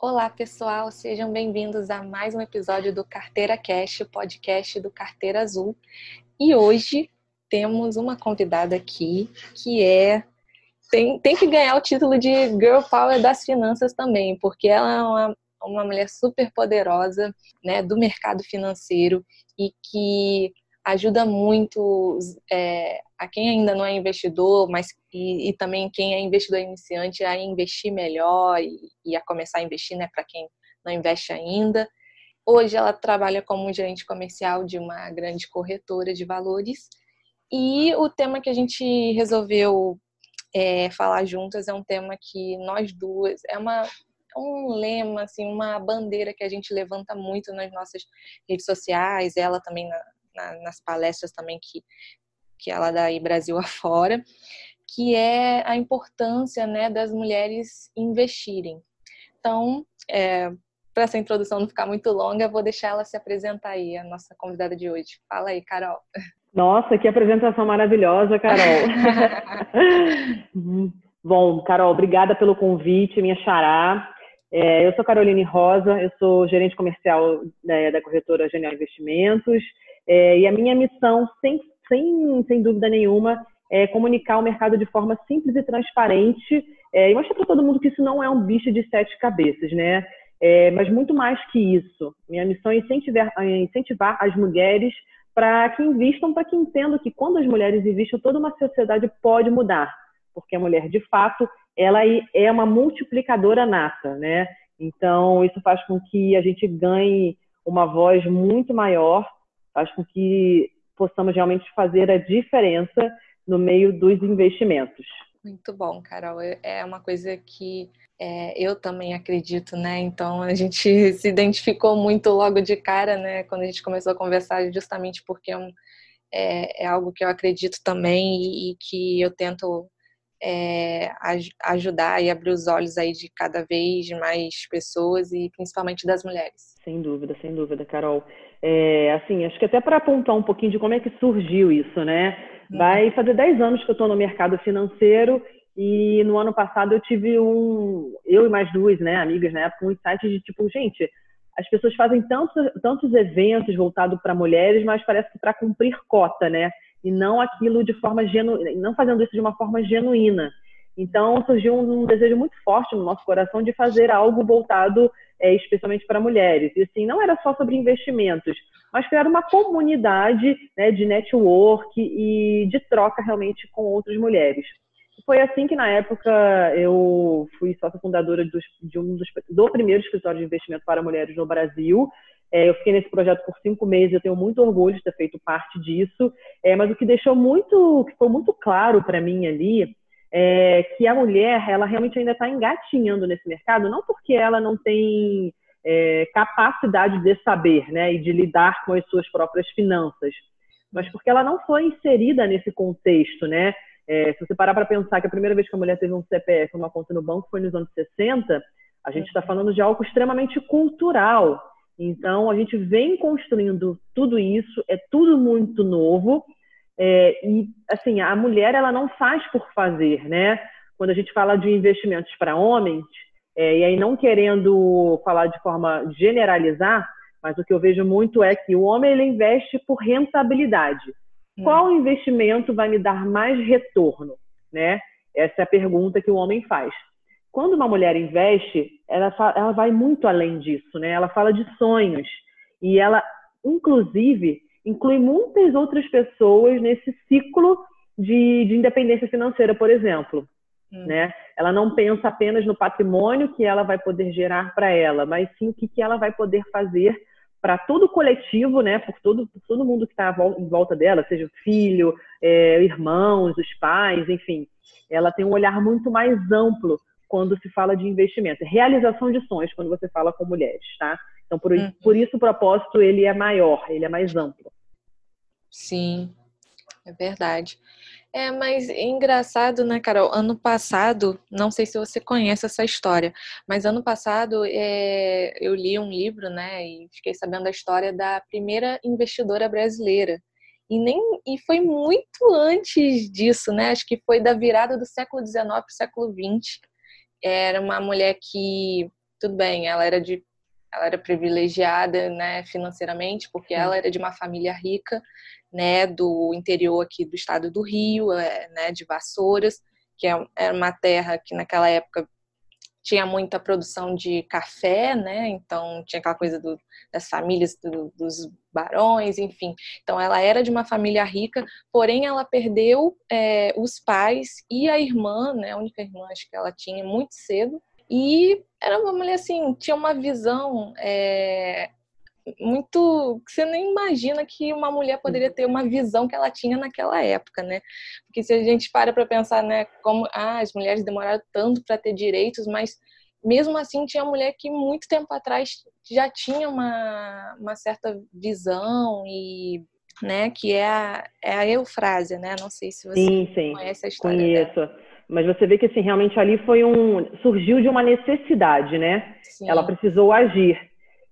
Olá, pessoal, sejam bem-vindos a mais um episódio do Carteira Cash, podcast do Carteira Azul. E hoje temos uma convidada aqui que é tem, tem que ganhar o título de Girl Power das finanças também, porque ela é uma, uma mulher super poderosa né, do mercado financeiro e que ajuda muito é, a quem ainda não é investidor, mas e, e, também quem é investidor iniciante a investir melhor e, e a começar a investir, né, para quem não investe ainda. Hoje ela trabalha como gerente comercial de uma grande corretora de valores e o tema que a gente resolveu é, falar juntas é um tema que nós duas é uma é um lema assim uma bandeira que a gente levanta muito nas nossas redes sociais ela também na, na, nas palestras também que, que ela dá aí Brasil afora, que é a importância né, das mulheres investirem. Então, é, para essa introdução não ficar muito longa, vou deixar ela se apresentar aí, a nossa convidada de hoje. Fala aí, Carol. Nossa, que apresentação maravilhosa, Carol. Bom, Carol, obrigada pelo convite, minha xará. É, eu sou Caroline Rosa, eu sou gerente comercial da, da corretora Genial Investimentos é, e a minha missão, sem, sem, sem dúvida nenhuma, é comunicar o mercado de forma simples e transparente é, e mostrar para todo mundo que isso não é um bicho de sete cabeças, né? É, mas muito mais que isso. Minha missão é incentivar, é incentivar as mulheres para que investam, para que entendam que quando as mulheres investem, toda uma sociedade pode mudar, porque a mulher, de fato, ela é uma multiplicadora nata, né? Então, isso faz com que a gente ganhe uma voz muito maior faz com que possamos realmente fazer a diferença no meio dos investimentos. Muito bom, Carol. É, é uma coisa que é, eu também acredito, né? Então a gente se identificou muito logo de cara, né? Quando a gente começou a conversar, justamente porque é, é, é algo que eu acredito também e, e que eu tento é, ajudar e abrir os olhos aí de cada vez mais pessoas e principalmente das mulheres. Sem dúvida, sem dúvida, Carol. É, assim, acho que até para apontar um pouquinho de como é que surgiu isso, né? Vai fazer 10 anos que eu estou no mercado financeiro e no ano passado eu tive um, eu e mais duas, né, amigas na época, um insight de tipo, gente, as pessoas fazem tantos, tantos eventos voltados para mulheres, mas parece que para cumprir cota, né? E não aquilo de forma genuína, não fazendo isso de uma forma genuína. Então surgiu um, um desejo muito forte no nosso coração de fazer algo voltado é, especialmente para mulheres. E assim, não era só sobre investimentos, mas criar uma comunidade né, de network e de troca realmente com outras mulheres. Foi assim que, na época, eu fui sócia fundadora dos, de um dos, do primeiro escritório de investimento para mulheres no Brasil. É, eu fiquei nesse projeto por cinco meses, eu tenho muito orgulho de ter feito parte disso. É, mas o que deixou muito, que ficou muito claro para mim ali, é, que a mulher ela realmente ainda está engatinhando nesse mercado, não porque ela não tem é, capacidade de saber né, e de lidar com as suas próprias finanças, mas porque ela não foi inserida nesse contexto. Né? É, se você parar para pensar que a primeira vez que a mulher teve um CPF, uma conta no banco, foi nos anos 60, a gente está falando de algo extremamente cultural. Então, a gente vem construindo tudo isso, é tudo muito novo, é, e, assim, a mulher, ela não faz por fazer, né? Quando a gente fala de investimentos para homens, é, e aí não querendo falar de forma generalizar, mas o que eu vejo muito é que o homem, ele investe por rentabilidade. Hum. Qual investimento vai me dar mais retorno, né? Essa é a pergunta que o homem faz. Quando uma mulher investe, ela, ela vai muito além disso, né? Ela fala de sonhos. E ela, inclusive, inclui muitas outras pessoas nesse ciclo de, de independência financeira, por exemplo. Hum. Né? Ela não pensa apenas no patrimônio que ela vai poder gerar para ela, mas sim o que, que ela vai poder fazer para todo o coletivo, né? Por todo, por todo mundo que está em volta dela, seja o filho, é, irmãos, os pais, enfim. Ela tem um olhar muito mais amplo quando se fala de investimento. Realização de sonhos quando você fala com mulheres, tá? Então, por, uhum. por isso o propósito ele é maior, ele é mais amplo. Sim, é verdade. É, mas é engraçado, né, Carol? Ano passado, não sei se você conhece essa história, mas ano passado é, eu li um livro, né, e fiquei sabendo da história da primeira investidora brasileira. E, nem, e foi muito antes disso, né? Acho que foi da virada do século XIX para o século XX. Era uma mulher que tudo bem, ela era de ela era privilegiada, né, financeiramente, porque ela era de uma família rica, né, do interior aqui do estado do Rio, é, né, de Vassouras, que é, uma terra que naquela época tinha muita produção de café, né? Então tinha aquela coisa do, das famílias do, dos barões, enfim. Então ela era de uma família rica, porém ela perdeu é, os pais e a irmã, né? A única irmã acho que ela tinha muito cedo. E era uma mulher assim, tinha uma visão é, muito. Você nem imagina que uma mulher poderia ter uma visão que ela tinha naquela época, né? Porque se a gente para para pensar, né, como ah, as mulheres demoraram tanto para ter direitos, mas mesmo assim tinha mulher que muito tempo atrás já tinha uma, uma certa visão e né, que é a, é a Eufrásia, né? Não sei se você sim, sim. conhece a história Conheço. Dela. Mas você vê que assim, realmente ali foi um surgiu de uma necessidade, né? Sim. Ela precisou agir.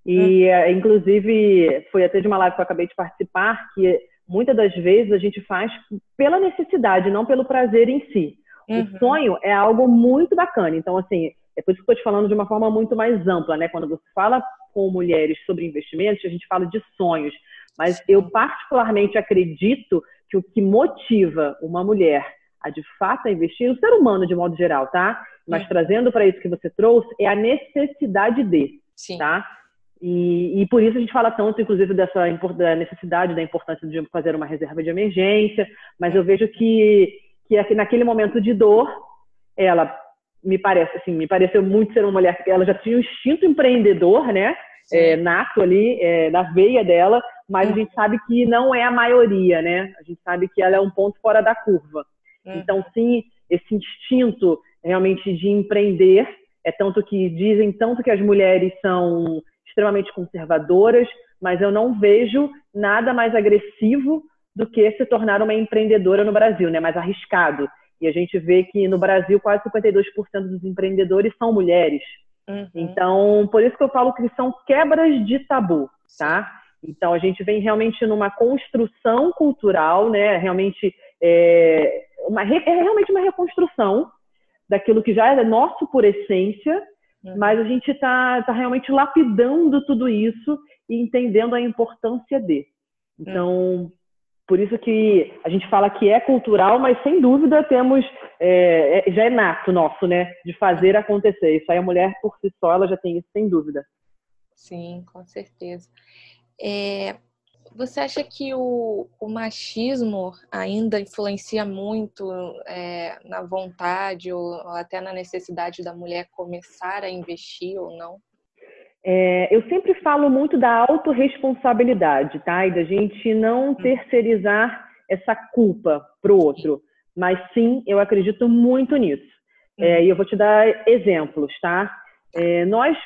E, uhum. inclusive, foi até de uma live que eu acabei de participar, que muitas das vezes a gente faz pela necessidade, não pelo prazer em si. Uhum. O sonho é algo muito bacana. Então, assim, é por isso que eu estou te falando de uma forma muito mais ampla, né? Quando você fala com mulheres sobre investimentos, a gente fala de sonhos. Mas eu particularmente acredito que o que motiva uma mulher a de fato investir, o ser humano de modo geral, tá? Mas uhum. trazendo para isso que você trouxe, é a necessidade de, Sim. tá? E, e, por isso a gente fala tanto, inclusive, dessa da necessidade, da importância de fazer uma reserva de emergência, mas eu vejo que, que naquele momento de dor, ela me parece, assim, me pareceu muito ser uma mulher que ela já tinha um instinto empreendedor, né? É, nato ali, é, na veia dela, mas uhum. a gente sabe que não é a maioria, né? A gente sabe que ela é um ponto fora da curva. Uhum. Então, sim, esse instinto realmente de empreender, é tanto que dizem tanto que as mulheres são extremamente conservadoras, mas eu não vejo nada mais agressivo do que se tornar uma empreendedora no Brasil, né? Mais arriscado. E a gente vê que no Brasil quase 52% dos empreendedores são mulheres. Uhum. Então, por isso que eu falo que são quebras de tabu, tá? Então, a gente vem realmente numa construção cultural, né? Realmente, é, uma, é realmente uma reconstrução daquilo que já é nosso por essência, Uhum. Mas a gente está tá realmente lapidando tudo isso e entendendo a importância de. Então, uhum. por isso que a gente fala que é cultural, mas sem dúvida temos, é, é, já é nato nosso, né? De fazer acontecer. Isso aí a mulher por si só, ela já tem isso, sem dúvida. Sim, com certeza. É, você acha que o, o machismo ainda influencia muito é, na vontade ou, ou, até na necessidade da mulher começar a investir ou não? É, eu sempre falo muito da autorresponsabilidade, tá? E da gente não hum. terceirizar essa culpa para o outro. Mas sim, eu acredito muito nisso. É, hum. e eu vou te dar exemplos, tá? É, nós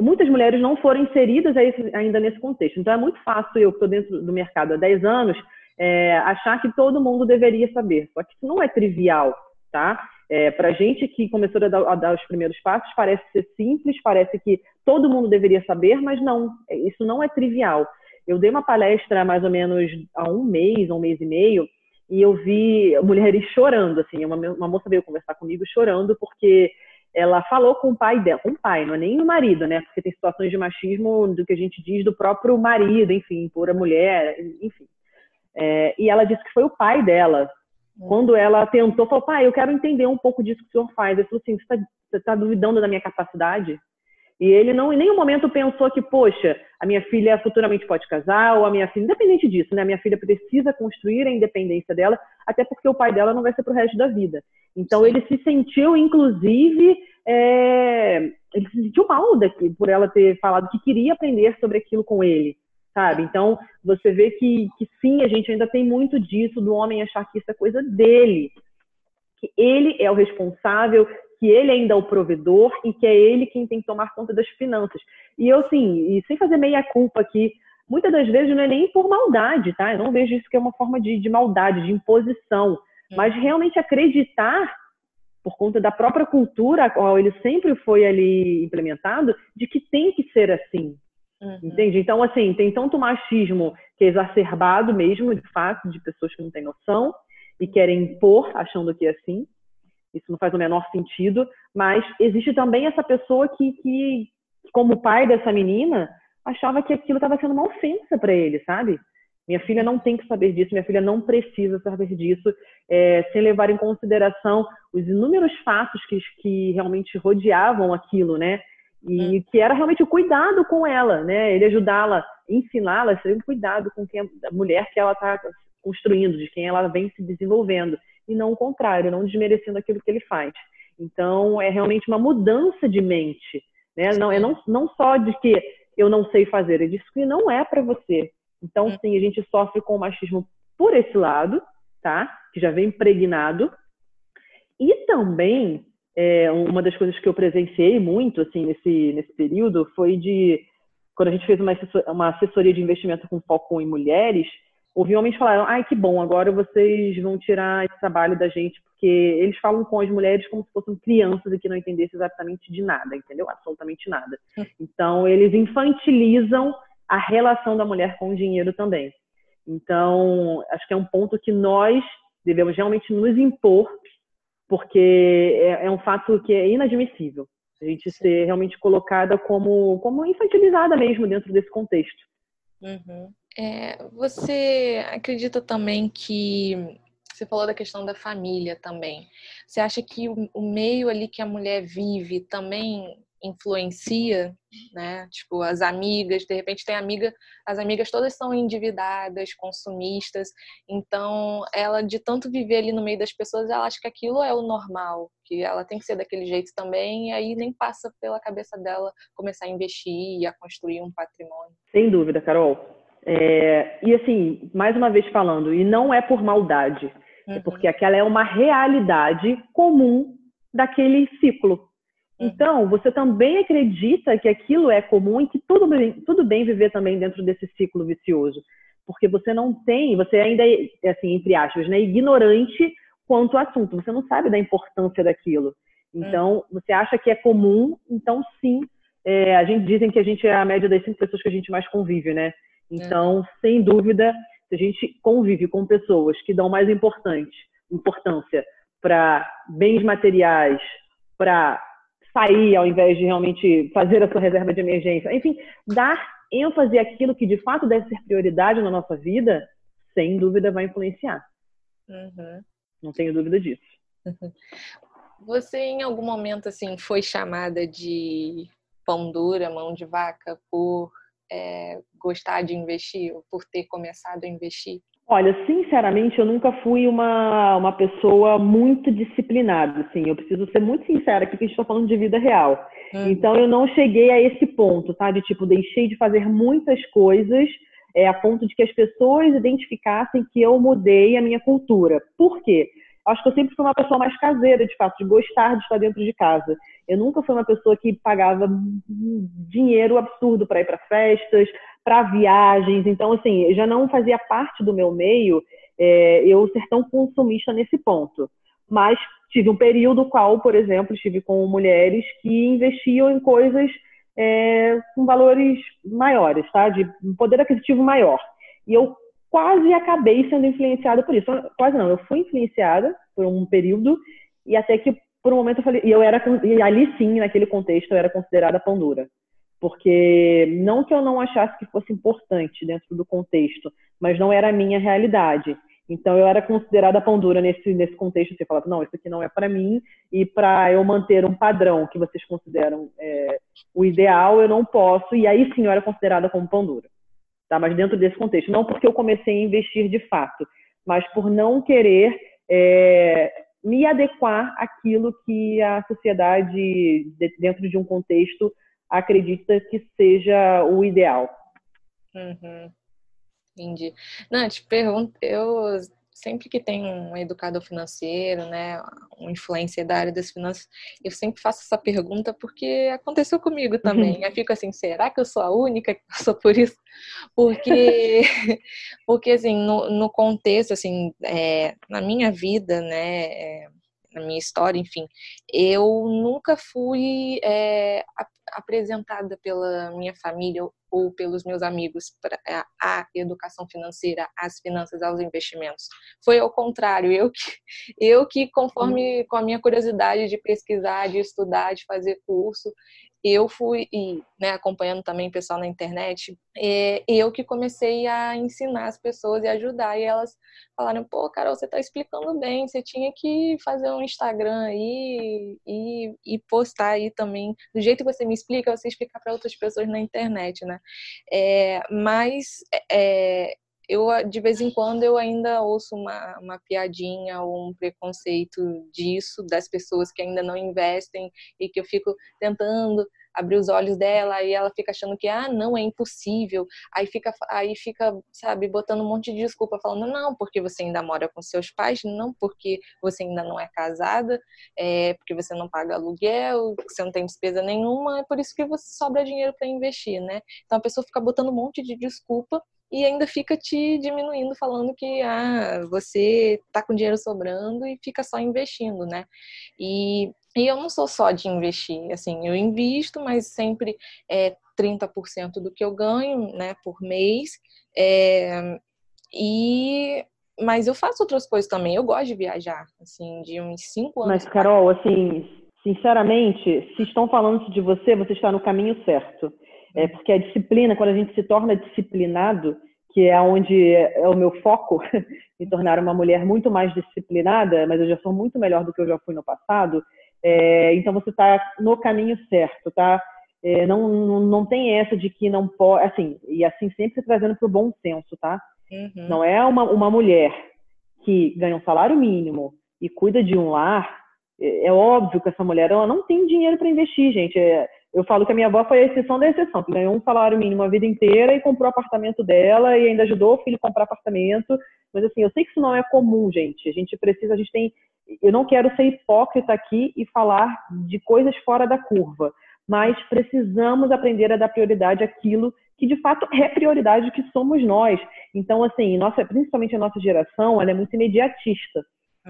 muitas mulheres não foram inseridas ainda nesse contexto. Então, é muito fácil eu, que estou dentro do mercado há 10 anos, é, achar que todo mundo deveria saber. Só que isso não é trivial, tá? É, Para gente que começou a dar, a dar, os primeiros passos, parece ser simples, parece que todo mundo deveria saber, mas não, isso não é trivial. Eu dei uma palestra mais ou menos há um mês, um mês e meio, e eu vi mulheres chorando, assim, uma, uma moça veio conversar comigo chorando porque ela falou com o pai dela, com o pai, não é nem o marido, né? Porque tem situações de machismo do que a gente diz do próprio marido, enfim, por a mulher, enfim. É, e ela disse que foi o pai dela. Quando ela tentou, falou, pai, eu quero entender um pouco disso que o senhor faz. Ele falou assim, você está tá duvidando da minha capacidade? E ele não, em nenhum momento pensou que, poxa, a minha filha futuramente pode casar, ou a minha filha, independente disso, né? A minha filha precisa construir a independência dela, até porque o pai dela não vai ser pro resto da vida. Então ele se sentiu, inclusive, é, ele se sentiu mal daqui, por ela ter falado que queria aprender sobre aquilo com ele, sabe? Então você vê que, que sim, a gente ainda tem muito disso do homem achar que isso é coisa dele, que ele é o responsável, que ele ainda é o provedor e que é ele quem tem que tomar conta das finanças. E eu, sim, e sem fazer meia culpa aqui, muitas das vezes não é nem por maldade, tá? Eu não vejo isso que é uma forma de, de maldade, de imposição mas realmente acreditar por conta da própria cultura a qual ele sempre foi ali implementado, de que tem que ser assim. Uhum. Entende? Então, assim, tem tanto machismo que é exacerbado mesmo, de fato, de pessoas que não têm noção e querem impor, achando que é assim. Isso não faz o menor sentido, mas existe também essa pessoa que, que, como pai dessa menina, achava que aquilo estava sendo uma ofensa para ele, sabe? Minha filha não tem que saber disso, minha filha não precisa saber disso, é, sem levar em consideração os inúmeros fatos que, que realmente rodeavam aquilo, né? E hum. que era realmente o cuidado com ela, né? Ele ajudá-la, ensiná-la, ter um cuidado com quem, a mulher que ela está construindo, de quem ela vem se desenvolvendo, e não o contrário, não desmerecendo aquilo que ele faz. Então, é realmente uma mudança de mente, né? Não, é não, não só de que eu não sei fazer, é disso que não é para você. Então, hum. sim, a gente sofre com o machismo por esse lado, tá? Que já vem impregnado. E também, é, uma das coisas que eu presenciei muito, assim, nesse, nesse período foi de... Quando a gente fez uma, uma assessoria de investimento com foco em mulheres, ouvi homens falaram, ai, que bom, agora vocês vão tirar esse trabalho da gente, porque eles falam com as mulheres como se fossem crianças e que não entendessem exatamente de nada, entendeu? Absolutamente nada. Então, eles infantilizam a relação da mulher com o dinheiro também. Então, acho que é um ponto que nós devemos realmente nos impor, porque é, é um fato que é inadmissível. A gente ser realmente colocada como, como infantilizada mesmo dentro desse contexto. Uhum. É, você acredita também que você falou da questão da família também. Você acha que o, o meio ali que a mulher vive também influencia, né? Tipo, as amigas, de repente tem amiga, as amigas todas são endividadas, consumistas, então ela de tanto viver ali no meio das pessoas, ela acha que aquilo é o normal, que ela tem que ser daquele jeito também, e aí nem passa pela cabeça dela começar a investir e a construir um patrimônio. Sem dúvida, Carol. É, e assim, mais uma vez falando, e não é por maldade, é uhum. é porque aquela é uma realidade comum daquele ciclo Uhum. Então, você também acredita que aquilo é comum e que tudo bem, tudo bem viver também dentro desse ciclo vicioso. Porque você não tem, você ainda é, assim, entre aspas, né, ignorante quanto ao assunto. Você não sabe da importância daquilo. Então, você acha que é comum, então sim. É, a gente dizem que a gente é a média das cinco pessoas que a gente mais convive, né? Então, sem dúvida, se a gente convive com pessoas que dão mais importante, importância para bens materiais, para sair ao invés de realmente fazer a sua reserva de emergência. Enfim, dar ênfase àquilo que de fato deve ser prioridade na nossa vida, sem dúvida vai influenciar. Uhum. Não tenho dúvida disso. Você em algum momento assim foi chamada de pão dura, mão de vaca por é, gostar de investir, ou por ter começado a investir? Olha, sinceramente, eu nunca fui uma, uma pessoa muito disciplinada, assim. Eu preciso ser muito sincera aqui, que a gente está falando de vida real. Hum. Então, eu não cheguei a esse ponto, tá? De, tipo, deixei de fazer muitas coisas é, a ponto de que as pessoas identificassem que eu mudei a minha cultura. Por quê? Acho que eu sempre fui uma pessoa mais caseira, de fato, de gostar de estar dentro de casa. Eu nunca fui uma pessoa que pagava dinheiro absurdo para ir para festas, para viagens. Então, assim, já não fazia parte do meu meio é, eu ser tão consumista nesse ponto. Mas tive um período qual, por exemplo, estive com mulheres que investiam em coisas é, com valores maiores, tá? De poder aquisitivo maior. E eu quase acabei sendo influenciada por isso. Quase não, eu fui influenciada por um período e até que por um momento eu falei, e eu era e ali sim, naquele contexto, eu era considerada pão dura porque não que eu não achasse que fosse importante dentro do contexto, mas não era a minha realidade. Então eu era considerada pão dura nesse nesse contexto. Você falava, não, isso aqui não é para mim e para eu manter um padrão que vocês consideram é, o ideal, eu não posso. E aí sim eu era considerada como pão dura, tá? Mas dentro desse contexto, não porque eu comecei a investir de fato, mas por não querer é, me adequar àquilo que a sociedade dentro de um contexto acredita que seja o ideal. Uhum. Entendi. Não, te pergunto, eu sempre que tem um educador financeiro, né, um influencer da área das finanças, eu sempre faço essa pergunta porque aconteceu comigo também. Uhum. Eu fico assim, será que eu sou a única que passou por isso? Porque, porque assim, no, no contexto, assim, é, na minha vida, né, é, na minha história, enfim, eu nunca fui é, apresentada pela minha família ou pelos meus amigos para a educação financeira, as finanças, aos investimentos. Foi ao contrário, eu que, eu que conforme com a minha curiosidade de pesquisar, de estudar, de fazer curso, eu fui, e né, acompanhando também o pessoal na internet, é, eu que comecei a ensinar as pessoas e ajudar. E elas falaram: pô, Carol, você está explicando bem, você tinha que fazer um Instagram aí e, e postar aí também. Do jeito que você me explica, você explicar para outras pessoas na internet, né? É, mas. É, eu de vez em quando eu ainda ouço uma, uma piadinha ou um preconceito disso das pessoas que ainda não investem e que eu fico tentando abrir os olhos dela e ela fica achando que ah não é impossível. Aí fica aí fica sabe botando um monte de desculpa falando não porque você ainda mora com seus pais não porque você ainda não é casada é porque você não paga aluguel você não tem despesa nenhuma é por isso que você sobra dinheiro para investir né? Então a pessoa fica botando um monte de desculpa e ainda fica te diminuindo, falando que ah, você tá com dinheiro sobrando e fica só investindo, né? E, e eu não sou só de investir, assim, eu invisto, mas sempre é 30% do que eu ganho, né, por mês. É, e mas eu faço outras coisas também. Eu gosto de viajar, assim, de uns cinco anos. Mas, Carol, assim, sinceramente, se estão falando de você, você está no caminho certo. É porque a disciplina, quando a gente se torna disciplinado, que é onde é o meu foco, me tornar uma mulher muito mais disciplinada, mas eu já sou muito melhor do que eu já fui no passado, é, então você está no caminho certo, tá? É, não, não, não tem essa de que não pode, assim, e assim sempre trazendo para o bom senso, tá? Uhum. Não é uma, uma mulher que ganha um salário mínimo e cuida de um lar, é, é óbvio que essa mulher ela não tem dinheiro para investir, gente. É, eu falo que a minha avó foi a exceção da exceção, que ganhou um salário mínimo a vida inteira e comprou o apartamento dela e ainda ajudou o filho a comprar apartamento. Mas assim, eu sei que isso não é comum, gente. A gente precisa, a gente tem. Eu não quero ser hipócrita aqui e falar de coisas fora da curva, mas precisamos aprender a dar prioridade àquilo que de fato é prioridade que somos nós. Então, assim, nossa, principalmente a nossa geração, ela é muito imediatista.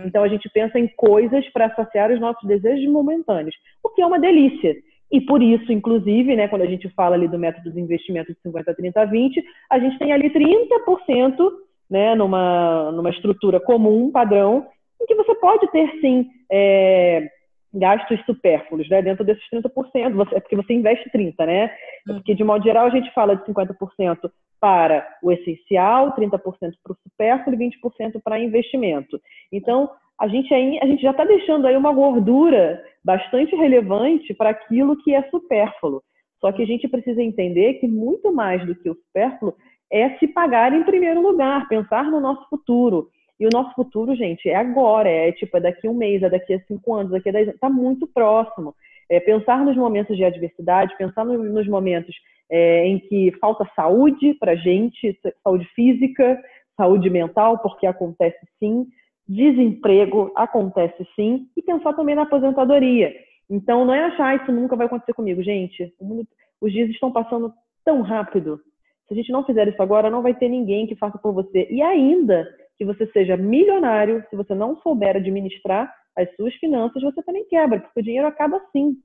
Então a gente pensa em coisas para saciar os nossos desejos momentâneos, o que é uma delícia. E por isso, inclusive, né, quando a gente fala ali do método de investimento de 50, 30, 20, a gente tem ali 30% né, numa, numa estrutura comum, padrão, em que você pode ter, sim, é, gastos supérfluos, né, dentro desses 30%, você, é porque você investe 30%, né? É porque, de modo geral, a gente fala de 50% para o essencial, 30% para o supérfluo e 20% para investimento. Então, a gente, aí, a gente já está deixando aí uma gordura bastante relevante para aquilo que é supérfluo. Só que a gente precisa entender que muito mais do que o supérfluo é se pagar em primeiro lugar, pensar no nosso futuro. E o nosso futuro, gente, é agora, é tipo, é daqui a um mês, é daqui a cinco anos, daqui a dez anos, está muito próximo. É pensar nos momentos de adversidade, pensar no, nos momentos é, em que falta saúde para gente, saúde física, saúde mental, porque acontece sim, desemprego acontece sim, e pensar também na aposentadoria. Então, não é achar isso nunca vai acontecer comigo, gente. Mundo, os dias estão passando tão rápido. Se a gente não fizer isso agora, não vai ter ninguém que faça por você. E ainda que você seja milionário, se você não souber administrar as suas finanças, você também quebra, porque o dinheiro acaba assim.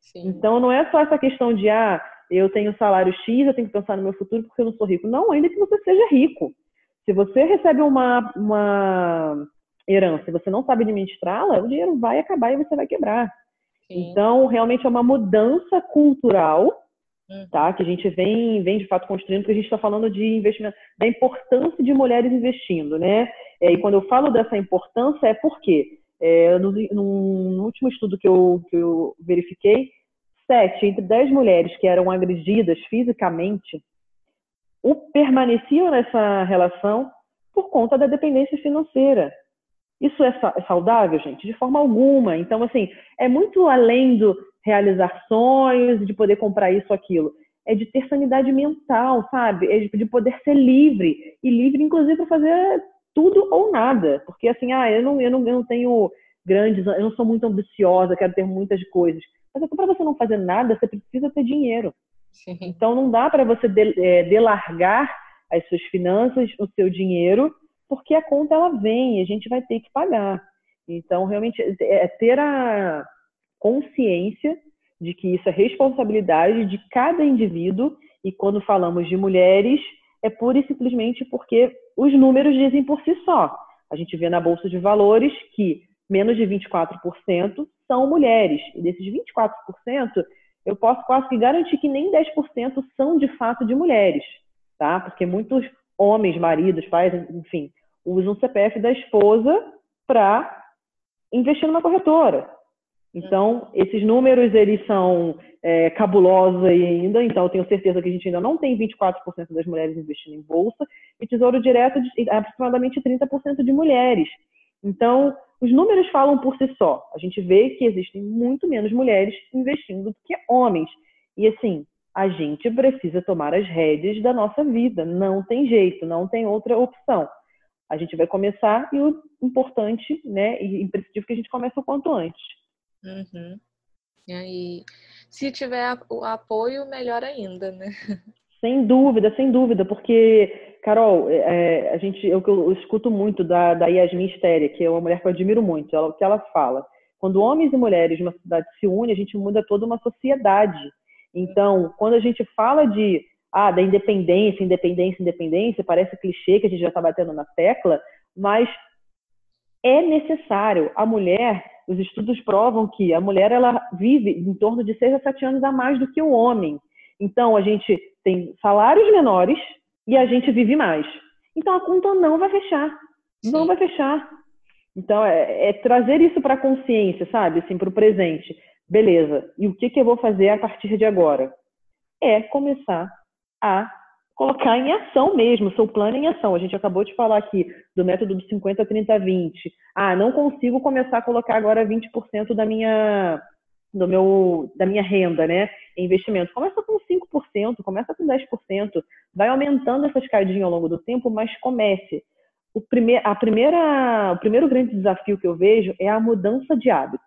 Sim. Então, não é só essa questão de, ah, eu tenho salário X, eu tenho que pensar no meu futuro porque eu não sou rico. Não, ainda que você seja rico. Se você recebe uma, uma herança e você não sabe administrá-la, o dinheiro vai acabar e você vai quebrar. Sim. Então, realmente é uma mudança cultural, hum. tá? Que a gente vem, vem de fato construindo, porque a gente está falando de investimento, da importância de mulheres investindo, né? É, e quando eu falo dessa importância é porque é, no, no, último estudo que eu, que eu verifiquei, sete entre dez mulheres que eram agredidas fisicamente o permaneciam nessa relação por conta da dependência financeira. Isso é, é saudável, gente? De forma alguma. Então, assim, é muito além do realizar sonhos, de poder comprar isso aquilo. É de ter sanidade mental, sabe? É de poder ser livre. E livre, inclusive, para fazer tudo ou nada. Porque, assim, ah, eu não, eu não, eu não tenho grandes, eu não sou muito ambiciosa, quero ter muitas coisas. Mas para você não fazer nada, você precisa ter dinheiro. Sim. Então não dá para você é, delargar as suas finanças, o seu dinheiro, porque a conta ela vem e a gente vai ter que pagar. Então realmente é, é ter a consciência de que isso é responsabilidade de cada indivíduo e quando falamos de mulheres é pura e simplesmente porque os números dizem por si só. A gente vê na bolsa de valores que menos de 24% são mulheres e desses 24% eu posso quase que garantir que nem 10% são de fato de mulheres, tá? Porque muitos homens, maridos, pais, enfim, usam o CPF da esposa para investir numa corretora. Então, esses números, eles são é, cabulosos ainda, então eu tenho certeza que a gente ainda não tem 24% das mulheres investindo em bolsa, e Tesouro Direto aproximadamente 30% de mulheres. Então, os números falam por si só. A gente vê que existem muito menos mulheres investindo do que homens. E assim, a gente precisa tomar as rédeas da nossa vida. Não tem jeito, não tem outra opção. A gente vai começar e o importante, né, e imprescindível que a gente comece o quanto antes. Uhum. E aí, se tiver o apoio, melhor ainda, né? Sem dúvida, sem dúvida, porque, Carol, é, é a gente, eu, eu escuto muito da, da Yasmin Stéria, que é uma mulher que eu admiro muito, ela, o que ela fala. Quando homens e mulheres de uma cidade se unem, a gente muda toda uma sociedade. Então, quando a gente fala de ah, da independência, independência, independência, parece clichê que a gente já está batendo na tecla, mas é necessário. A mulher, os estudos provam que a mulher ela vive em torno de 6 a 7 anos a mais do que o homem. Então, a gente tem salários menores e a gente vive mais. Então, a conta não vai fechar. Sim. Não vai fechar. Então, é, é trazer isso para a consciência, sabe? Assim, para o presente. Beleza. E o que, que eu vou fazer a partir de agora? É começar a colocar em ação mesmo, seu plano em ação. A gente acabou de falar aqui do método do 50, 30, 20. Ah, não consigo começar a colocar agora 20% da minha do meu da minha renda, né, em investimento. Começa com 5%, começa com 10%, vai aumentando essa escadinha ao longo do tempo, mas comece. O primeir, a primeira, o primeiro grande desafio que eu vejo é a mudança de hábito.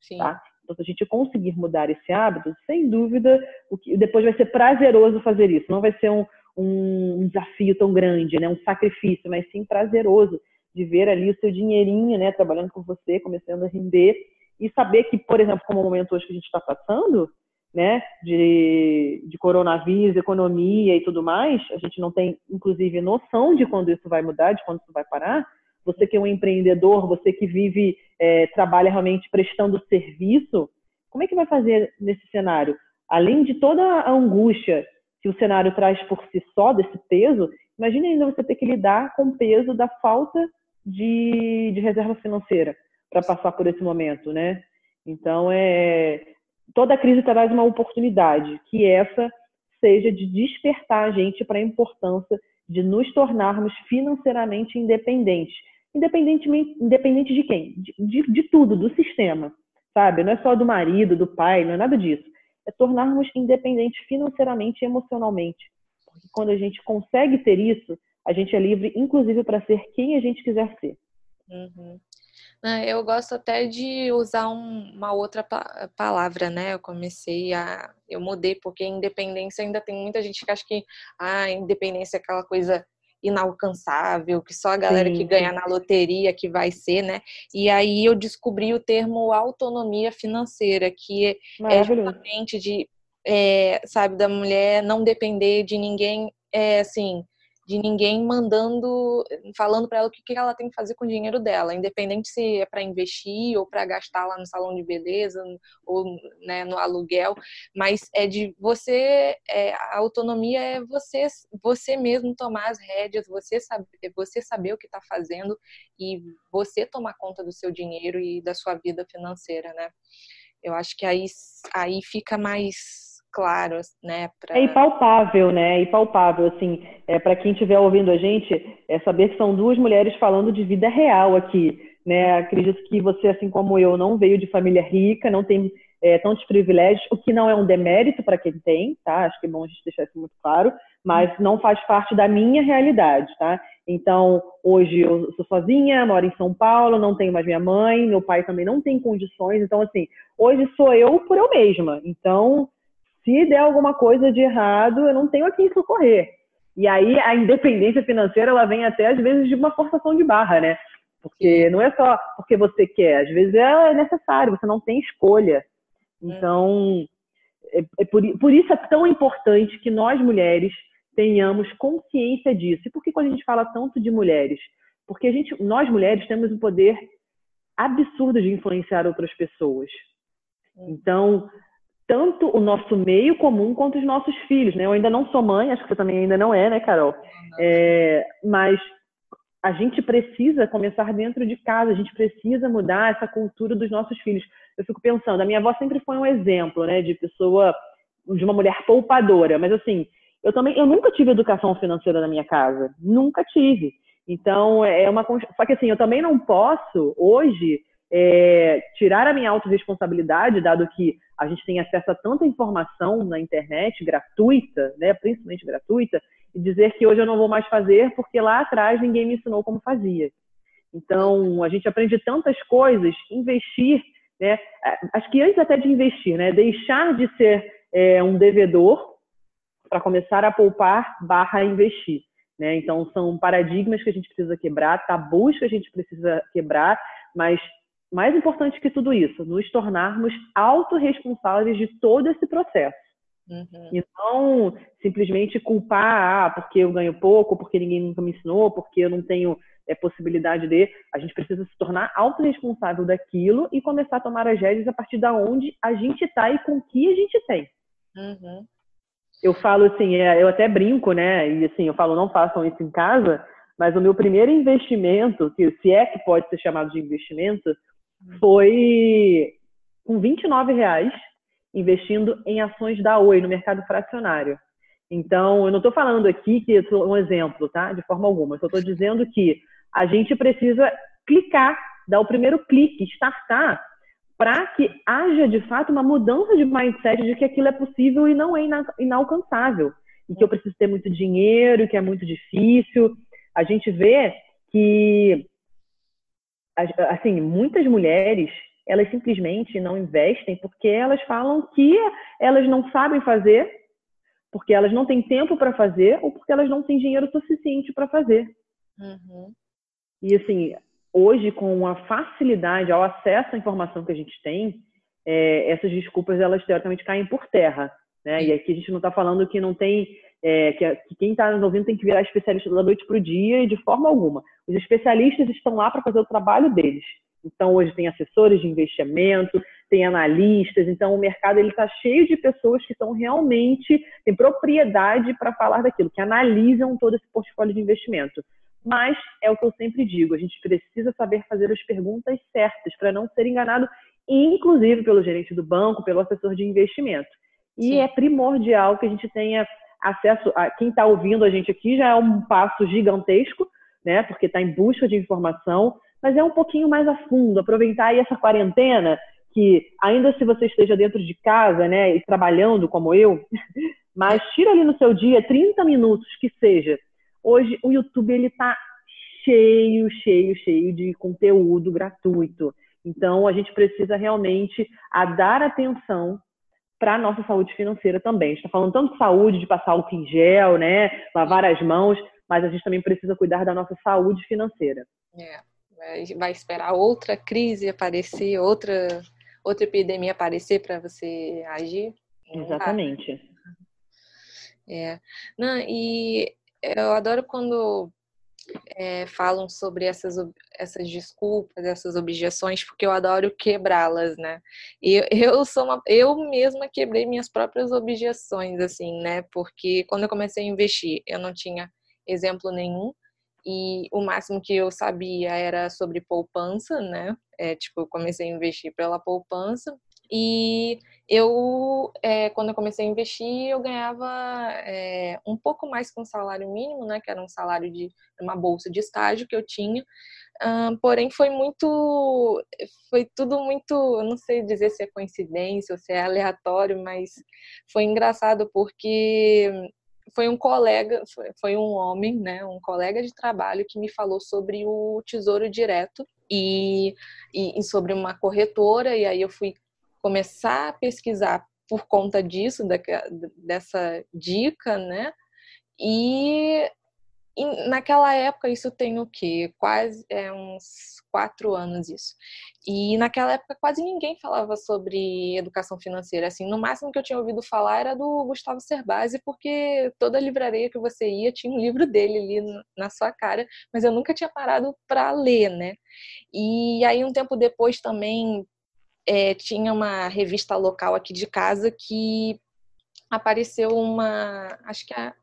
Sim. Tá? Então, se a gente conseguir mudar esse hábito, sem dúvida, o que, depois vai ser prazeroso fazer isso. Não vai ser um, um desafio tão grande, né? um sacrifício, mas sim prazeroso de ver ali o seu dinheirinho, né, trabalhando com você, começando a render e saber que, por exemplo, como o momento hoje que a gente está passando, né, de, de coronavírus, economia e tudo mais, a gente não tem, inclusive, noção de quando isso vai mudar, de quando isso vai parar. Você que é um empreendedor, você que vive, é, trabalha realmente prestando serviço, como é que vai fazer nesse cenário? Além de toda a angústia que o cenário traz por si só, desse peso, imagine ainda você ter que lidar com o peso da falta de, de reserva financeira para passar por esse momento, né? Então, é, toda crise traz uma oportunidade, que essa seja de despertar a gente para a importância de nos tornarmos financeiramente independentes. Independentemente, independente de quem? De, de, de tudo, do sistema, sabe? Não é só do marido, do pai, não é nada disso é tornarmos independentes financeiramente e emocionalmente. Porque quando a gente consegue ter isso, a gente é livre, inclusive, para ser quem a gente quiser ser. Uhum. Eu gosto até de usar um, uma outra pa palavra, né? Eu comecei a. Eu mudei, porque independência ainda tem muita gente que acha que a ah, independência é aquela coisa inalcançável, que só a galera Sim. que ganha na loteria que vai ser, né? E aí eu descobri o termo autonomia financeira, que é justamente de, é, sabe, da mulher não depender de ninguém, é, assim, de ninguém mandando, falando para ela o que, que ela tem que fazer com o dinheiro dela, independente se é para investir ou para gastar lá no salão de beleza ou né, no aluguel, mas é de você, é, a autonomia é você, você mesmo tomar as rédeas, você saber, você saber o que está fazendo e você tomar conta do seu dinheiro e da sua vida financeira, né? Eu acho que aí, aí fica mais claro, né? Pra... É impalpável, né? É impalpável, assim, é, para quem estiver ouvindo a gente, é saber que são duas mulheres falando de vida real aqui, né? Acredito que você, assim como eu, não veio de família rica, não tem é, tantos privilégios, o que não é um demérito para quem tem, tá? Acho que é bom a gente deixar isso muito claro, mas não faz parte da minha realidade, tá? Então, hoje eu sou sozinha, moro em São Paulo, não tenho mais minha mãe, meu pai também não tem condições, então, assim, hoje sou eu por eu mesma. Então, se der alguma coisa de errado, eu não tenho a quem socorrer. E aí a independência financeira ela vem até às vezes de uma forçação de barra, né? Porque não é só porque você quer, às vezes é necessário, você não tem escolha. Então, é, é por, por, isso é tão importante que nós mulheres tenhamos consciência disso. E por que quando a gente fala tanto de mulheres? Porque a gente, nós mulheres temos um poder absurdo de influenciar outras pessoas. Então, tanto o nosso meio comum quanto os nossos filhos, né? Eu ainda não sou mãe, acho que você também ainda não é, né, Carol? É, mas a gente precisa começar dentro de casa, a gente precisa mudar essa cultura dos nossos filhos. Eu fico pensando, a minha avó sempre foi um exemplo, né, de pessoa, de uma mulher poupadora, mas assim, eu também, eu nunca tive educação financeira na minha casa, nunca tive. Então, é uma. Só que assim, eu também não posso, hoje, é, tirar a minha autorresponsabilidade, dado que a gente tem acesso a tanta informação na internet, gratuita, né, principalmente gratuita, e dizer que hoje eu não vou mais fazer porque lá atrás ninguém me ensinou como fazia. Então, a gente aprende tantas coisas, investir, né? Acho que antes até de investir, né? Deixar de ser é, um devedor para começar a poupar barra investir. Né? Então, são paradigmas que a gente precisa quebrar, tabus que a gente precisa quebrar, mas mais importante que tudo isso, nos tornarmos autorresponsáveis de todo esse processo. Uhum. E não simplesmente culpar, ah, porque eu ganho pouco, porque ninguém nunca me ensinou, porque eu não tenho é, possibilidade de. A gente precisa se tornar autorresponsável daquilo e começar a tomar as rédeas a partir da onde a gente está e com o que a gente tem. Uhum eu falo assim, é, eu até brinco, né? E assim, eu falo, não façam isso em casa, mas o meu primeiro investimento, que se é que pode ser chamado de investimento, foi com 29 reais investindo em ações da Oi no mercado fracionário. Então, eu não estou falando aqui que é um exemplo, tá? De forma alguma. Eu estou dizendo que a gente precisa clicar, dar o primeiro clique, startar para que haja de fato uma mudança de mindset de que aquilo é possível e não é inalcançável. E que eu preciso ter muito dinheiro, que é muito difícil. A gente vê que, assim, muitas mulheres, elas simplesmente não investem porque elas falam que elas não sabem fazer, porque elas não têm tempo para fazer ou porque elas não têm dinheiro suficiente para fazer. Uhum. E, assim, hoje, com a facilidade, ao acesso à informação que a gente tem, é, essas desculpas, elas teoricamente caem por terra. Né? E aqui a gente não está falando que não tem, é, que, que, quem está nos ouvindo tem que virar especialista da noite para o dia e de forma alguma. Os especialistas estão lá para fazer o trabalho deles. Então, hoje tem assessores de investimento, tem analistas, então o mercado está cheio de pessoas que estão realmente, têm propriedade para falar daquilo, que analisam todo esse portfólio de investimento. Mas é o que eu sempre digo, a gente precisa saber fazer as perguntas certas para não ser enganado, inclusive pelo gerente do banco, pelo assessor de investimento. E Sim. é primordial que a gente tenha acesso a quem está ouvindo a gente aqui já é um passo gigantesco, né? Porque está em busca de informação, mas é um pouquinho mais a fundo, aproveitar aí essa quarentena que ainda se você esteja dentro de casa, né, e trabalhando como eu, mas tira ali no seu dia 30 minutos que seja Hoje o YouTube ele está cheio, cheio, cheio de conteúdo gratuito. Então a gente precisa realmente a dar atenção para a nossa saúde financeira também. A gente está falando tanto de saúde, de passar o em gel, né, lavar as mãos, mas a gente também precisa cuidar da nossa saúde financeira. É, vai esperar outra crise aparecer, outra outra epidemia aparecer para você agir? Exatamente. É. Não, e eu adoro quando é, falam sobre essas, essas desculpas, essas objeções, porque eu adoro quebrá-las, né? E eu sou uma, eu mesma quebrei minhas próprias objeções, assim, né? Porque quando eu comecei a investir, eu não tinha exemplo nenhum e o máximo que eu sabia era sobre poupança, né? É, tipo, eu comecei a investir pela poupança e eu, é, quando eu comecei a investir, eu ganhava é, um pouco mais que um salário mínimo, né? Que era um salário de uma bolsa de estágio que eu tinha. porém, foi muito, foi tudo muito, não sei dizer se é coincidência ou se é aleatório, mas foi engraçado porque foi um colega, foi um homem, né, um colega de trabalho que me falou sobre o Tesouro Direto e, e, e sobre uma corretora, e aí eu fui começar a pesquisar por conta disso, dessa dica, né? E, e, naquela época, isso tem o quê? Quase é, uns quatro anos isso. E naquela época quase ninguém falava sobre educação financeira. Assim, no máximo que eu tinha ouvido falar era do Gustavo Cerbasi, porque toda livraria que você ia tinha um livro dele ali na sua cara, mas eu nunca tinha parado para ler, né? E aí um tempo depois também é, tinha uma revista local aqui de casa que apareceu uma, acho que a,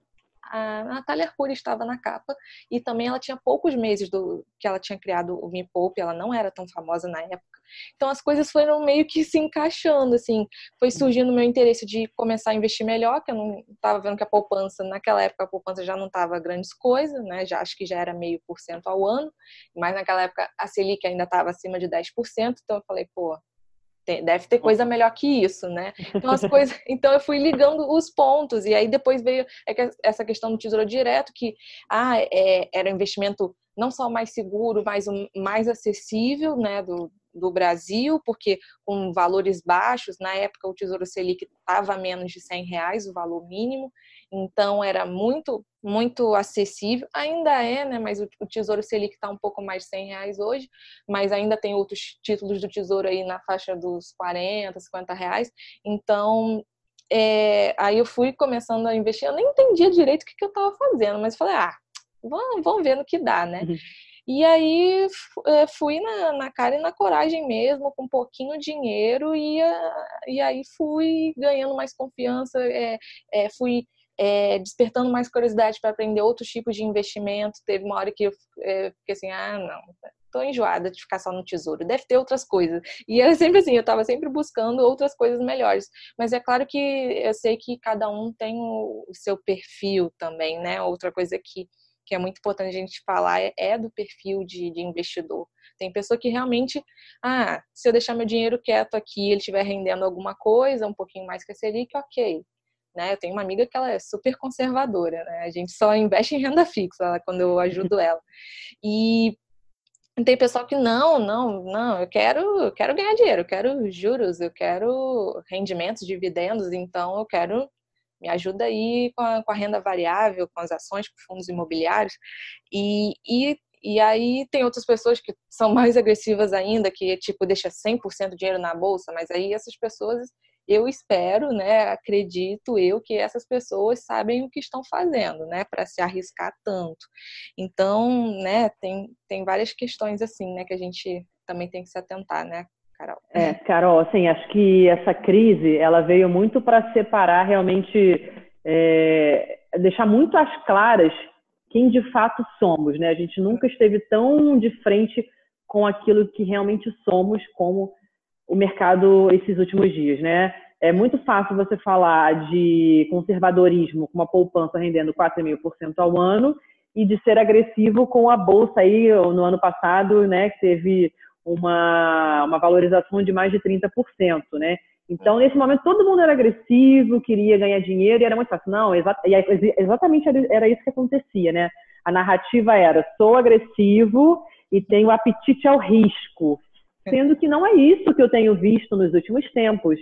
a Natália Arcuri estava na capa e também ela tinha poucos meses do que ela tinha criado o Me Poupe, ela não era tão famosa na época. Então as coisas foram meio que se encaixando, assim, foi surgindo o meu interesse de começar a investir melhor, que eu não estava vendo que a poupança, naquela época a poupança já não estava grandes coisas, né? Já acho que já era meio por cento ao ano, mas naquela época a Selic ainda estava acima de 10%, então eu falei, pô, deve ter coisa melhor que isso, né? Então as coisas, então eu fui ligando os pontos e aí depois veio é essa questão do tesouro direto que ah, é, era um investimento não só mais seguro, mas mais acessível, né, do, do Brasil, porque com valores baixos, na época o Tesouro Selic estava menos de 100 reais, o valor mínimo, então era muito, muito acessível, ainda é, né, mas o, Tesouro Selic está um pouco mais de 100 reais hoje, mas ainda tem outros títulos do Tesouro aí na faixa dos 40, 50 reais, então é, aí eu fui começando a investir, eu nem entendia direito o que, que eu estava fazendo, mas falei, ah, vamos, vamos ver no que dá, né? Uhum. E aí é, fui na, na, cara e na coragem mesmo, com pouquinho dinheiro, e, e aí fui ganhando mais confiança, é, é, fui é, despertando mais curiosidade para aprender outros tipos de investimento. Teve uma hora que eu é, fiquei assim, ah, não, tô enjoada de ficar só no tesouro, deve ter outras coisas. E era sempre assim, eu estava sempre buscando outras coisas melhores. Mas é claro que eu sei que cada um tem o, o seu perfil também, né? Outra coisa que que é muito importante a gente falar, é, é do perfil de, de, investidor. Tem pessoa que realmente, ah, se eu deixar meu dinheiro quieto aqui, ele estiver rendendo alguma coisa, um pouquinho mais que a Selic, ok. Né? Eu tenho uma amiga que ela é super conservadora, né? A gente só investe em renda fixa quando eu ajudo ela. E tem pessoal que não, não, não, eu quero, eu quero ganhar dinheiro, eu quero juros, eu quero rendimentos, dividendos, então eu quero me ajuda aí com a, com a renda variável, com as ações, com fundos imobiliários. E, e, e aí tem outras pessoas que são mais agressivas ainda, que tipo deixa 100% do dinheiro na bolsa, mas aí essas pessoas eu espero, né, acredito eu que essas pessoas sabem o que estão fazendo, né, para se arriscar tanto. Então, né, tem, tem várias questões assim, né, que a gente também tem que se atentar, né, Carol? É, Carol, assim, acho que essa crise ela veio muito para separar realmente, é, deixar muito às claras quem de fato somos, né? A gente nunca esteve tão de frente com aquilo que realmente somos como o mercado esses últimos dias, né? É muito fácil você falar de conservadorismo com uma poupança rendendo 4,5% ao ano e de ser agressivo com a bolsa aí no ano passado, né, que teve uma, uma valorização de mais de 30%, né? Então, nesse momento, todo mundo era agressivo, queria ganhar dinheiro e era muito fácil. Não, exa exatamente era isso que acontecia, né? A narrativa era: sou agressivo e tenho apetite ao risco. Sendo que não é isso que eu tenho visto nos últimos tempos.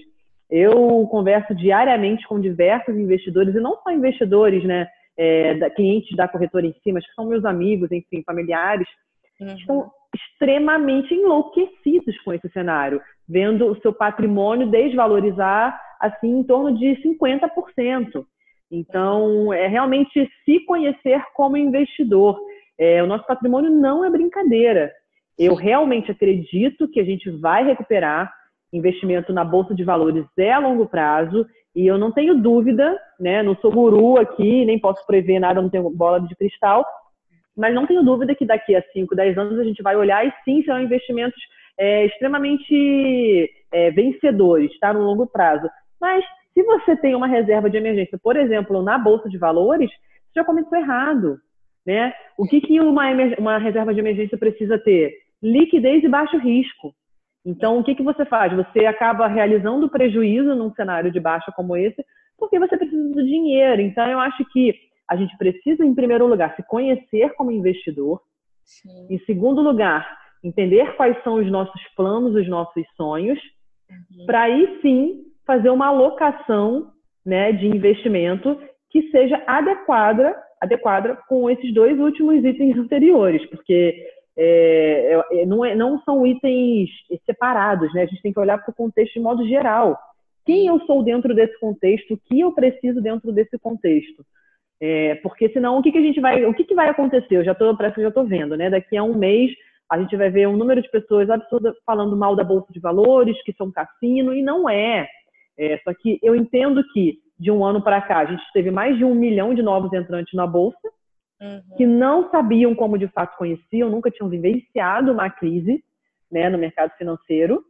Eu converso diariamente com diversos investidores, e não só investidores, né? É, da, clientes da corretora em si, mas que são meus amigos, enfim, familiares, uhum. estão extremamente enlouquecidos com esse cenário, vendo o seu patrimônio desvalorizar assim em torno de 50%. Então, é realmente se conhecer como investidor. É, o nosso patrimônio não é brincadeira. Eu realmente acredito que a gente vai recuperar. Investimento na bolsa de valores é a longo prazo e eu não tenho dúvida, né? Não sou guru aqui, nem posso prever nada, não tenho bola de cristal, mas não tenho dúvida que daqui a 5, 10 anos a gente vai olhar e sim serão investimentos é, extremamente é, vencedores, tá? No longo prazo. Mas se você tem uma reserva de emergência, por exemplo, na Bolsa de Valores, você já começou errado. Né? O que, que uma, uma reserva de emergência precisa ter? Liquidez e baixo risco. Então, o que, que você faz? Você acaba realizando prejuízo num cenário de baixa como esse, porque você precisa do dinheiro. Então, eu acho que a gente precisa, em primeiro lugar, se conhecer como investidor. Sim. Em segundo lugar, entender quais são os nossos planos, os nossos sonhos, uhum. para aí sim fazer uma alocação né, de investimento que seja adequada, adequada com esses dois últimos itens anteriores, porque é, é, não, é, não, são itens separados, né? A gente tem que olhar para o contexto de modo geral. Quem eu sou dentro desse contexto? O que eu preciso dentro desse contexto? É, porque senão o que, que a gente vai, o que, que vai acontecer? Eu já estou, parece que já estou vendo, né? Daqui a um mês a gente vai ver um número de pessoas absurdas falando mal da Bolsa de Valores, que são cassino, e não é. é só que eu entendo que de um ano para cá a gente teve mais de um milhão de novos entrantes na Bolsa, uhum. que não sabiam como de fato conheciam, nunca tinham vivenciado uma crise né, no mercado financeiro.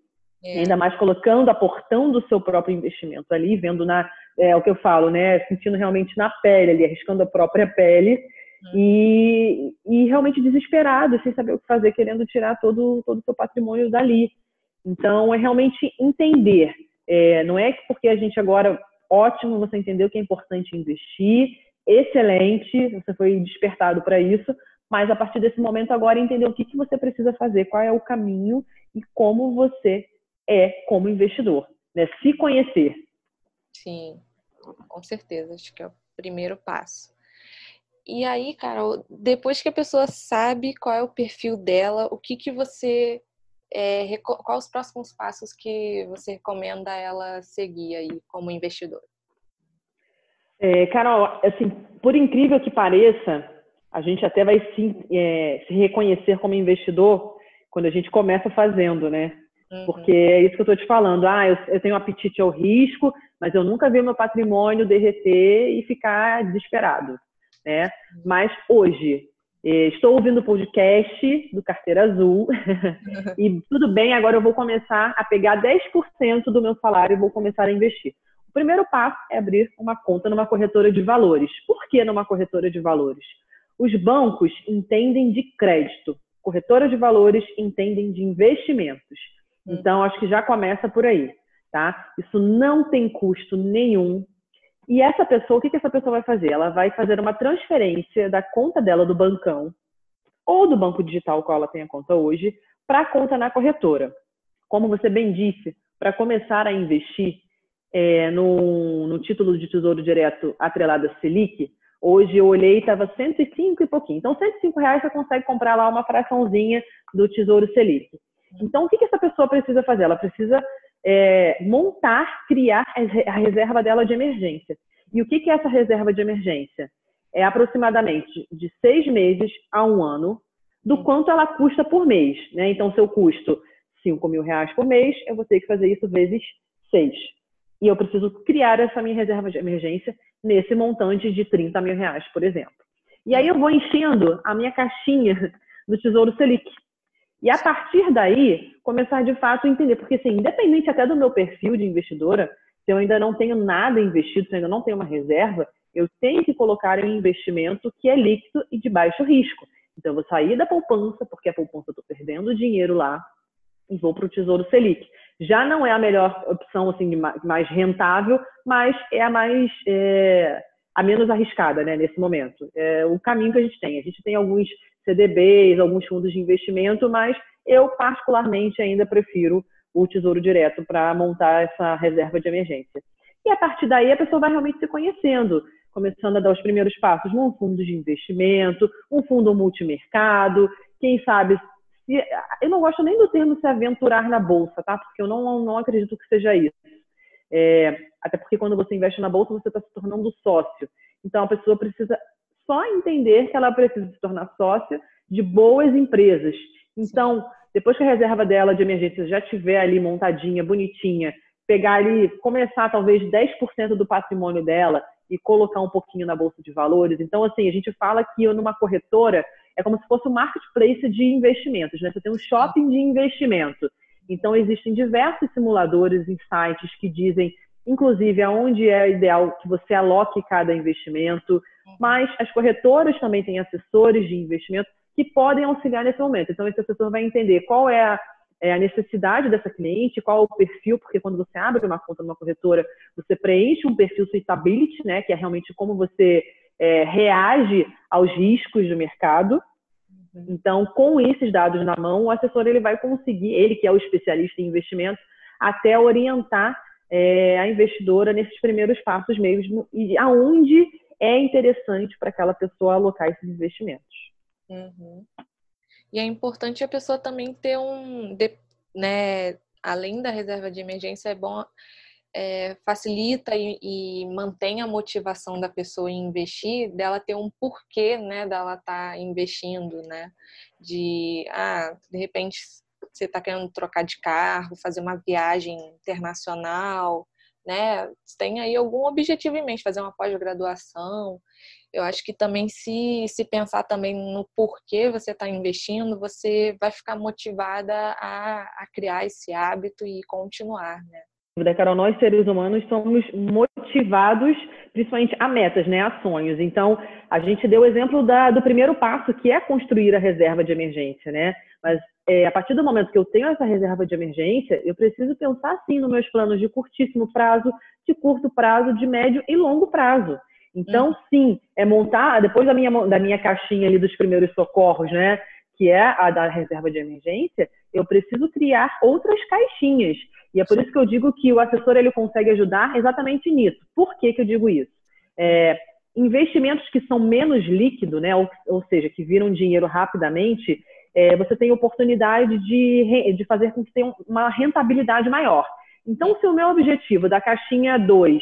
É. Ainda mais colocando, aportando o seu próprio investimento ali, vendo na, é, o que eu falo, né? Sentindo realmente na pele ali, arriscando a própria pele uhum. e, e realmente desesperado, sem saber o que fazer, querendo tirar todo, todo o seu patrimônio dali. Então, é realmente entender. É, não é porque a gente agora, ótimo, você entendeu que é importante investir, excelente, você foi despertado para isso, mas a partir desse momento agora entender o que, que você precisa fazer, qual é o caminho e como você é como investidor, né? Se conhecer. Sim, com certeza, acho que é o primeiro passo. E aí, Carol, depois que a pessoa sabe qual é o perfil dela, o que que você é, quais os próximos passos que você recomenda ela seguir aí como investidor? É, Carol, assim, por incrível que pareça, a gente até vai se, é, se reconhecer como investidor quando a gente começa fazendo, né? Uhum. Porque é isso que eu estou te falando. Ah, eu, eu, tenho apetite ao risco, mas eu nunca vi meu patrimônio derreter e ficar desesperado. Né? Uhum. Mas hoje, eh, estou ouvindo o podcast do Carteira Azul e tudo bem, agora eu vou começar a pegar 10% do meu salário e vou começar a investir. O primeiro passo é abrir uma conta numa corretora de valores. Por que numa corretora de valores? Os bancos entendem de crédito, corretoras de valores entendem de investimentos. Então, acho que já começa por aí, tá? Isso não tem custo nenhum. E essa pessoa, o que, que essa pessoa vai fazer? Ela vai fazer uma transferência da conta dela do bancão ou do banco digital qual ela tem a conta hoje para a conta na corretora. Como você bem disse, para começar a investir é, no, no, título de tesouro direto atrelado a Selic, hoje eu olhei e estava 105 e pouquinho. Então, 105 reais você consegue comprar lá uma fraçãozinha do Tesouro Selic. Então, o que, que essa pessoa precisa fazer? Ela precisa é, montar, criar a reserva dela de emergência. E o que, que é essa reserva de emergência? É aproximadamente de seis meses a um ano do quanto ela custa por mês. Né? Então, se eu custo 5 mil reais por mês, eu vou ter que fazer isso vezes seis. E eu preciso criar essa minha reserva de emergência nesse montante de 30 mil reais, por exemplo. E aí eu vou enchendo a minha caixinha do Tesouro Selic. E a partir daí, começar de fato a entender, porque assim, independente até do meu perfil de investidora, se eu ainda não tenho nada investido, se eu ainda não tenho uma reserva, eu tenho que colocar um investimento que é líquido e de baixo risco. Então, eu vou sair da poupança, porque a poupança eu estou perdendo dinheiro lá, e vou para o Tesouro Selic. Já não é a melhor opção, assim, mais rentável, mas é a mais é, a menos arriscada, né, nesse momento. É o caminho que a gente tem. A gente tem alguns CDBs, alguns fundos de investimento, mas eu particularmente ainda prefiro o Tesouro Direto para montar essa reserva de emergência. E a partir daí a pessoa vai realmente se conhecendo, começando a dar os primeiros passos num fundo de investimento, um fundo multimercado, quem sabe se, eu não gosto nem do termo se aventurar na bolsa, tá? Porque eu não, não acredito que seja isso. É, até porque quando você investe na bolsa, você está se tornando sócio. Então a pessoa precisa só entender que ela precisa se tornar sócia de boas empresas. Então, depois que a reserva dela de emergência já estiver ali montadinha, bonitinha, pegar ali, começar talvez 10% do patrimônio dela e colocar um pouquinho na bolsa de valores. Então, assim, a gente fala que numa corretora é como se fosse um marketplace de investimentos, né? Você tem um shopping de investimento. Então, existem diversos simuladores em sites que dizem, inclusive, aonde é ideal que você aloque cada investimento, mas as corretoras também têm assessores de investimento que podem auxiliar nesse momento. Então, esse assessor vai entender qual é a, é a necessidade dessa cliente, qual é o perfil, porque quando você abre uma conta numa corretora, você preenche um perfil suitability, né, que é realmente como você é, reage aos riscos do mercado. Uhum. Então, com esses dados na mão, o assessor ele vai conseguir, ele que é o especialista em investimentos, até orientar é, a investidora nesses primeiros passos mesmo e aonde é interessante para aquela pessoa alocar esses investimentos. Uhum. E é importante a pessoa também ter um, né, além da reserva de emergência, é bom é, facilita e, e, mantém a motivação da pessoa em investir, dela ter um porquê, né, dela estar tá investindo, né, de, ah, de repente você está querendo trocar de carro, fazer uma viagem internacional, né, tem aí algum objetivo em mente, fazer uma pós-graduação, eu acho que também se, se pensar também no porquê você está investindo, você vai ficar motivada a, a criar esse hábito e continuar, né? dúvida, Carol, nós seres humanos somos motivados principalmente a metas, né, a sonhos. Então, a gente deu o exemplo da, do primeiro passo, que é construir a reserva de emergência, né? Mas é, a partir do momento que eu tenho essa reserva de emergência, eu preciso pensar sim nos meus planos de curtíssimo prazo, de curto prazo, de médio e longo prazo. Então, uhum. sim, é montar, depois da minha, da minha caixinha ali dos primeiros socorros, né? Que é a da reserva de emergência, eu preciso criar outras caixinhas. E é por isso que eu digo que o assessor ele consegue ajudar exatamente nisso. Por que, que eu digo isso? É, investimentos que são menos líquidos, né, ou, ou, seja, que viram dinheiro rapidamente, é, você tem oportunidade de, de fazer com que tenha uma rentabilidade maior. Então, se o meu objetivo da caixinha 2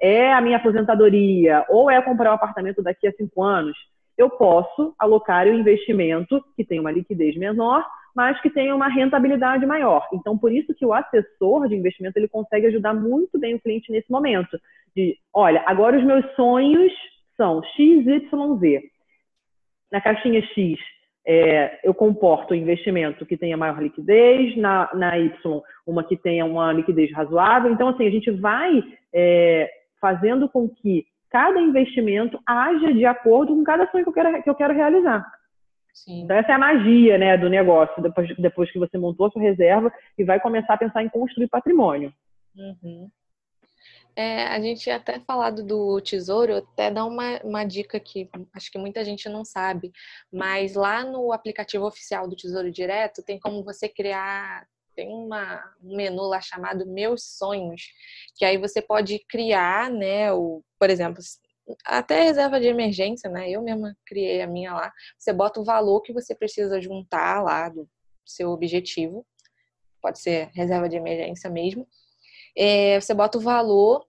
é a minha aposentadoria ou é comprar um apartamento daqui a cinco anos, eu posso alocar o investimento que tem uma liquidez menor mas que tenha uma rentabilidade maior. Então, por isso que o assessor de investimento ele consegue ajudar muito bem o cliente nesse momento. De, olha, agora os meus sonhos são X, Y, Z. Na caixinha X, é, eu comporto o investimento que tenha maior liquidez, na, na Y, uma que tenha uma liquidez razoável. Então, assim, a gente vai é, fazendo com que cada investimento haja de acordo com cada sonho que eu quero, que eu quero realizar. Sim. Então, essa é a magia né, do negócio, depois, depois que você montou a sua reserva e vai começar a pensar em construir patrimônio. Uhum. É, a gente até falado do tesouro, até dar uma, uma dica que acho que muita gente não sabe, mas lá no aplicativo oficial do Tesouro Direto tem como você criar, tem uma, um menu lá chamado Meus Sonhos, que aí você pode criar, né, o, por exemplo, até reserva de emergência, né? Eu mesma criei a minha lá. Você bota o valor que você precisa juntar lá do seu objetivo. Pode ser reserva de emergência mesmo. É, você bota o valor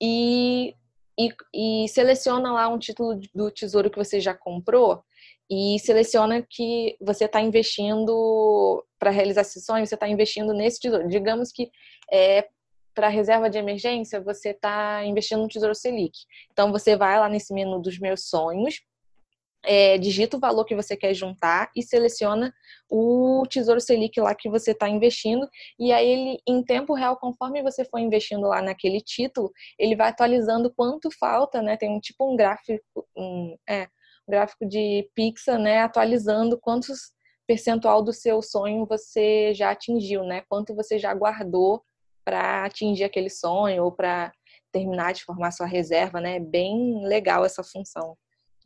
e, e, e, seleciona lá um título do tesouro que você já comprou e seleciona que você está investindo para realizar esse sonho, você está investindo nesse tesouro. Digamos que é, para reserva de emergência, você está investindo no Tesouro Selic. Então, você vai lá nesse menu dos meus sonhos, é, digita o valor que você quer juntar e seleciona o Tesouro Selic lá que você está investindo. E aí, ele, em tempo real, conforme você for investindo lá naquele título, ele vai atualizando quanto falta, né? Tem um tipo um gráfico, um, é, um gráfico de Pixar, né? Atualizando quantos percentual do seu sonho você já atingiu, né? Quanto você já guardou para atingir aquele sonho ou para terminar de formar sua reserva, né? É bem legal essa função.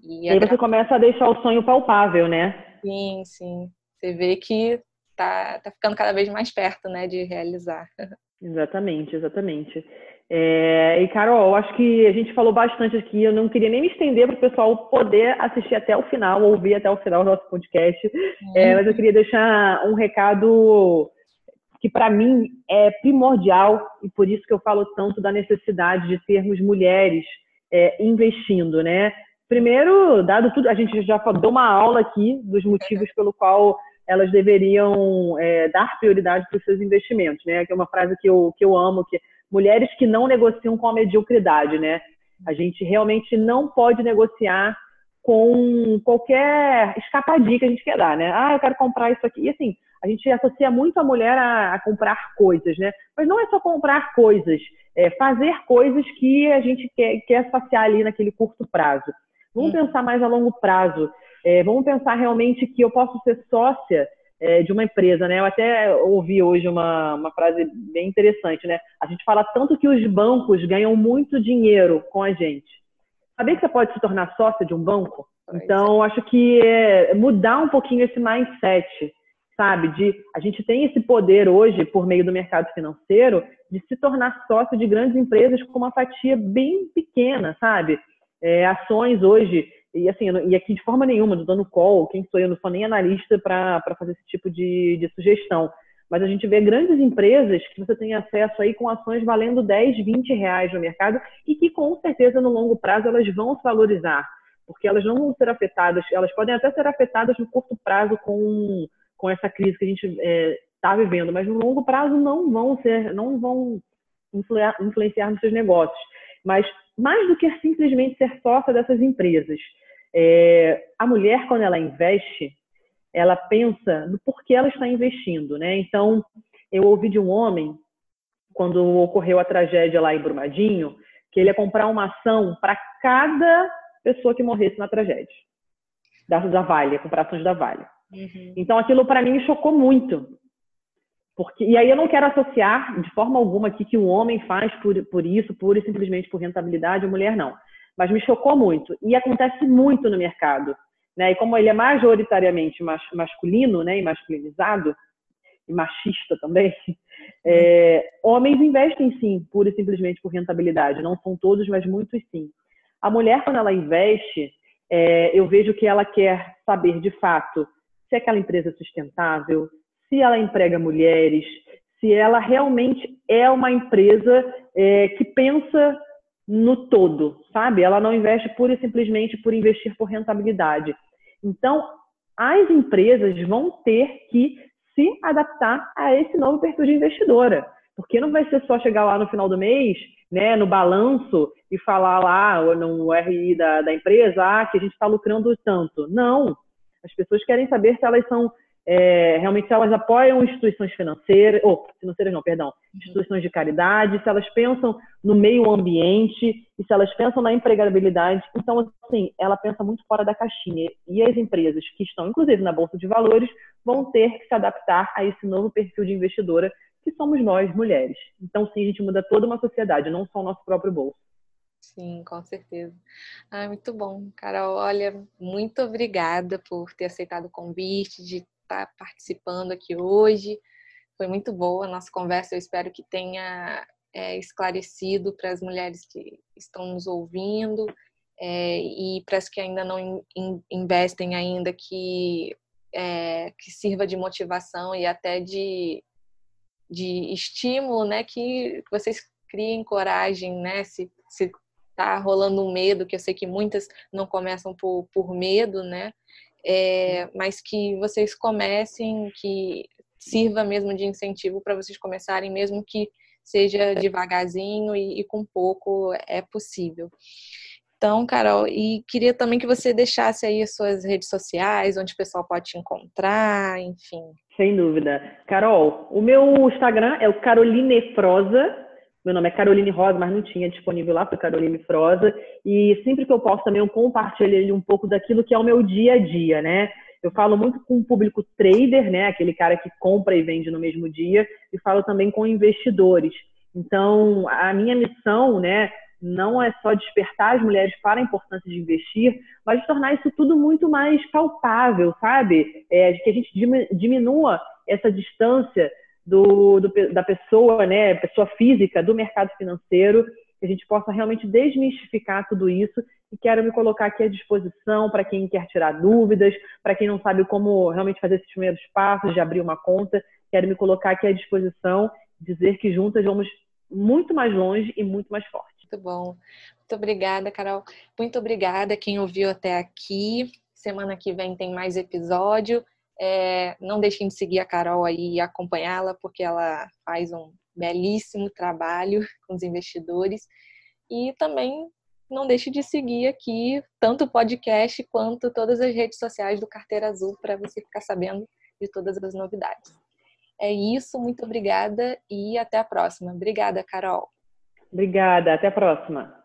E, e aí você começa a deixar o sonho palpável, né? Sim, sim. Você vê que tá, tá ficando cada vez mais perto, né, de realizar. Exatamente, exatamente. É, e Carol, acho que a gente falou bastante aqui. Eu não queria nem me estender para o pessoal poder assistir até o final, ouvir até o final do nosso podcast. É, mas eu queria deixar um recado que para mim é primordial e por isso que eu falo tanto da necessidade de termos mulheres é, investindo, né? Primeiro, dado tudo, a gente já deu uma aula aqui dos motivos pelo qual elas deveriam é, dar prioridade para os seus investimentos, né? Que é uma frase que eu, que eu amo, que mulheres que não negociam com a mediocridade, né? A gente realmente não pode negociar com qualquer escapadinha que a gente quer dar, né? Ah, eu quero comprar isso aqui. E assim, a gente associa muito a mulher a, a, comprar coisas, né? Mas não é só comprar coisas, é fazer coisas que a gente quer, quer saciar ali naquele curto prazo. Vamos hum. pensar mais a longo prazo. É, vamos pensar realmente que eu posso ser sócia é, de uma empresa, né? Eu até ouvi hoje uma, uma frase bem interessante, né? A gente fala tanto que os bancos ganham muito dinheiro com a gente. Saber que você pode se tornar sócia de um banco? Então, acho que é mudar um pouquinho esse mindset sabe? De a gente tem esse poder hoje por meio do mercado financeiro de se tornar sócio de grandes empresas com uma fatia bem pequena, sabe? É, ações hoje e assim e aqui de forma nenhuma, não dando call, quem sou eu, não sou nem analista para fazer esse tipo de, de sugestão. mas a gente vê grandes empresas que você tem acesso aí com ações valendo 10, 20 reais no mercado e que com certeza no longo prazo elas vão se valorizar, porque elas não vão ser afetadas, elas podem até ser afetadas no curto prazo com, com essa crise que a gente está é, vivendo, mas no longo prazo não vão ser, não vão influenciar nos seus negócios. Mas mais do que simplesmente ser sócia dessas empresas, é, a mulher, quando ela investe, ela pensa no porquê ela está investindo, né? Então, eu ouvi de um homem, quando ocorreu a tragédia lá em Brumadinho, que ele ia comprar uma ação para cada pessoa que morresse na tragédia. Da, da Vale, comprar ações da Vale. Uhum. Então, aquilo para mim me chocou muito. Porque, e aí eu não quero associar de forma alguma aqui que o homem faz por, por isso, pura e simplesmente por rentabilidade, a mulher não. Mas me chocou muito. E acontece muito no mercado. Né? E como ele é majoritariamente mas, masculino né? e masculinizado, e machista também, é, homens investem sim, pura e simplesmente por rentabilidade. Não são todos, mas muitos sim. A mulher, quando ela investe, é, eu vejo que ela quer saber de fato se aquela empresa é sustentável, se ela emprega mulheres, se ela realmente é uma empresa é, que pensa no todo, sabe? Ela não investe pura e simplesmente por investir por rentabilidade. Então, as empresas vão ter que se adaptar a esse novo perfil de investidora. Porque não vai ser só chegar lá no final do mês, né, no balanço, e falar lá no RI da, da empresa ah, que a gente está lucrando tanto. Não. As pessoas querem saber se elas são é, realmente se elas apoiam instituições financeiras, ou financeiras não, perdão, instituições de caridade, se elas pensam no meio ambiente e se elas pensam na empregabilidade. Então, assim, ela pensa muito fora da caixinha. E as empresas que estão, inclusive, na Bolsa de Valores, vão ter que se adaptar a esse novo perfil de investidora que somos nós, mulheres. Então, sim, a gente muda toda uma sociedade, não só o nosso próprio bolso. Sim, com certeza. Ah, muito bom, Carol. Olha, muito obrigada por ter aceitado o convite, de estar tá participando aqui hoje. Foi muito boa a nossa conversa. Eu espero que tenha é, esclarecido para as mulheres que estão nos ouvindo é, e para as que ainda não in, investem ainda que é, que sirva de motivação e até de, de estímulo, né? Que vocês criem coragem, né? Se, se tá rolando um medo, que eu sei que muitas não começam por, por medo, né? É, mas que vocês comecem, que sirva mesmo de incentivo para vocês começarem, mesmo que seja devagarzinho e, e, com pouco é possível. Então, Carol, e queria também que você deixasse aí as suas redes sociais, onde o pessoal pode te encontrar, enfim. Sem dúvida. Carol, o meu Instagram é o Caroline Froza, meu nome é Caroline Rosa, mas não tinha disponível lá, foi Caroline Frosa. E sempre que eu posso também eu compartilho um pouco daquilo que é o meu dia a dia, né? Eu falo muito com o público trader, né? Aquele cara que compra e vende no mesmo dia, e falo também com investidores. Então, a minha missão, né, não é só despertar as mulheres para a importância de investir, mas tornar isso tudo muito mais palpável, sabe? É, que a gente diminua essa distância do, do, da pessoa, né, pessoa física, do mercado financeiro, que a gente possa realmente desmistificar tudo isso e quero me colocar aqui à disposição para quem quer tirar dúvidas, para quem não sabe como realmente fazer esses primeiros passos de abrir uma conta, quero me colocar aqui à disposição, dizer que juntas vamos muito mais longe e muito mais forte. Muito bom. Muito obrigada, Carol. Muito obrigada quem ouviu até aqui. Semana que vem tem mais episódio. É, não deixem de seguir a Carol aí e acompanhá-la, porque ela faz um belíssimo trabalho com os investidores. E também não deixe de seguir aqui tanto o podcast quanto todas as redes sociais do Carteira Azul para você ficar sabendo de todas as novidades. É isso, muito obrigada e até a próxima. Obrigada, Carol. Obrigada, até a próxima.